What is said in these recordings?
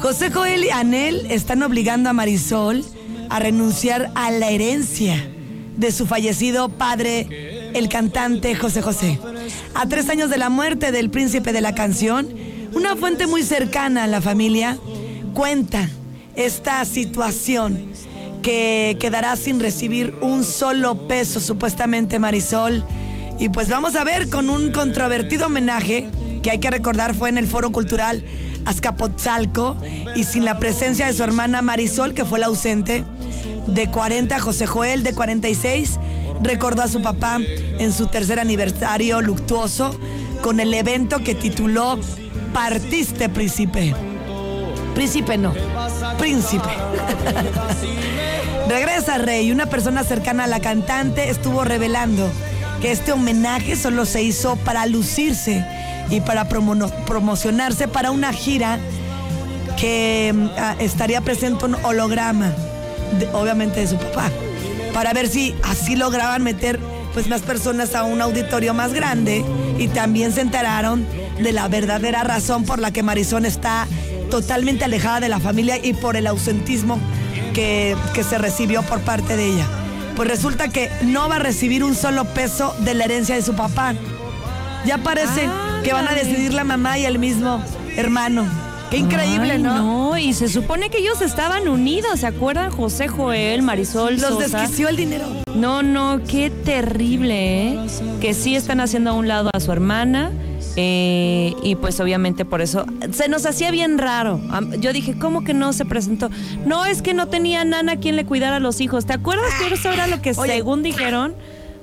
José Joel y Anel están obligando a Marisol a renunciar a la herencia de su fallecido padre, el cantante José José. A tres años de la muerte del príncipe de la canción, una fuente muy cercana a la familia cuenta esta situación que quedará sin recibir un solo peso supuestamente Marisol. Y pues vamos a ver con un controvertido homenaje que hay que recordar fue en el Foro Cultural Azcapotzalco y sin la presencia de su hermana Marisol, que fue la ausente, de 40, José Joel de 46, recordó a su papá en su tercer aniversario luctuoso con el evento que tituló Partiste, príncipe. Príncipe no, príncipe. Regresa Rey, una persona cercana a la cantante estuvo revelando que este homenaje solo se hizo para lucirse y para promocionarse para una gira que mm, ah, estaría presente un holograma, obviamente de su papá, para ver si así lograban meter pues más personas a un auditorio más grande y también se enteraron de la verdadera razón por la que Marisol está totalmente alejada de la familia y por el ausentismo que, que se recibió por parte de ella. Pues resulta que no va a recibir un solo peso de la herencia de su papá. Ya parece que van a decidir la mamá y el mismo hermano. Qué increíble, ¿no? No, y se supone que ellos estaban unidos, ¿se acuerdan? José Joel, Marisol, Los desquició el dinero. No, no, qué terrible, ¿eh? Que sí están haciendo a un lado a su hermana. Eh, y pues obviamente por eso se nos hacía bien raro. Yo dije, ¿cómo que no se presentó? No, es que no tenía nana quien le cuidara a los hijos. ¿Te acuerdas que eso era lo que según dijeron?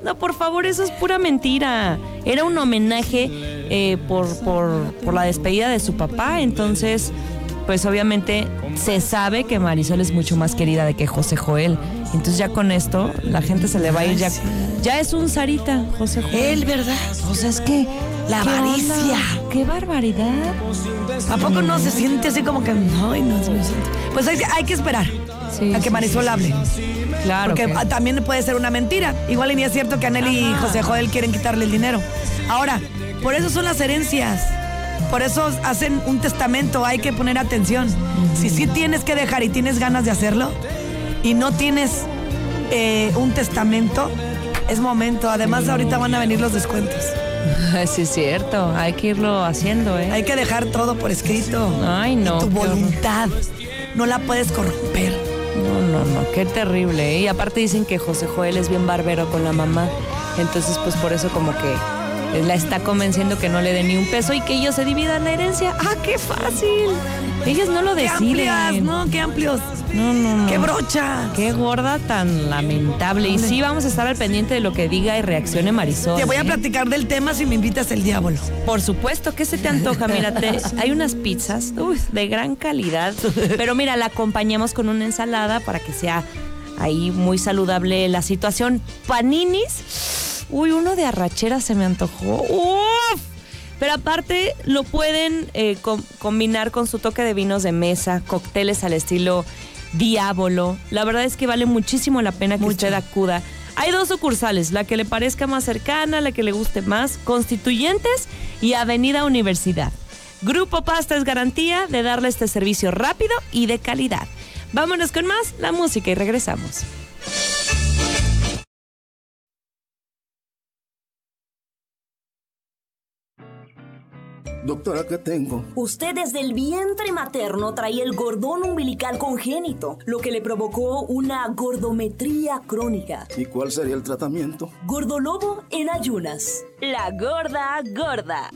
No, por favor, eso es pura mentira. Era un homenaje eh, por, por, por la despedida de su papá, entonces pues obviamente se sabe que Marisol es mucho más querida de que José Joel. Entonces ya con esto la gente se le va a ir ya. Ya es un Sarita, José Joel. Él, ¿verdad? O sea, es que la avaricia. Qué barbaridad. ¿A poco no se siente así como que no, no se siente? Pues hay, hay que esperar a que Marisol hable. Claro. Porque también puede ser una mentira. Igual ni es cierto que Anel y José Joel quieren quitarle el dinero. Ahora, por eso son las herencias. Por eso hacen un testamento, hay que poner atención. Si sí tienes que dejar y tienes ganas de hacerlo y no tienes eh, un testamento, es momento. Además, ahorita van a venir los descuentos. Sí, es cierto. Hay que irlo haciendo, ¿eh? Hay que dejar todo por escrito. Ay, no. tu voluntad. No la puedes corromper. No, no, no. Qué terrible. ¿eh? Y aparte dicen que José Joel es bien barbero con la mamá. Entonces, pues por eso como que la está convenciendo que no le dé ni un peso y que ellos se dividan la herencia. ¡Ah, qué fácil! Ellos no lo deciden. ¡Qué amplias, no! ¡Qué amplios! No, no, no. ¡Qué brocha! ¡Qué gorda tan lamentable! Y sí, vamos a estar al pendiente de lo que diga y reaccione Marisol. Te voy a ¿eh? platicar del tema si me invitas el diablo. Por supuesto, ¿qué se te antoja? Mírate, hay unas pizzas de gran calidad, pero mira, la acompañamos con una ensalada para que sea ahí muy saludable la situación. Paninis Uy, uno de arrachera se me antojó. ¡Uf! Pero aparte lo pueden eh, combinar con su toque de vinos de mesa, cócteles al estilo Diablo. La verdad es que vale muchísimo la pena que usted acuda. Hay dos sucursales, la que le parezca más cercana, la que le guste más, Constituyentes y Avenida Universidad. Grupo Pasta es garantía de darle este servicio rápido y de calidad. Vámonos con más la música y regresamos. Doctora, ¿qué tengo? Usted desde el vientre materno traía el gordón umbilical congénito, lo que le provocó una gordometría crónica. ¿Y cuál sería el tratamiento? Gordolobo en ayunas. La gorda gorda.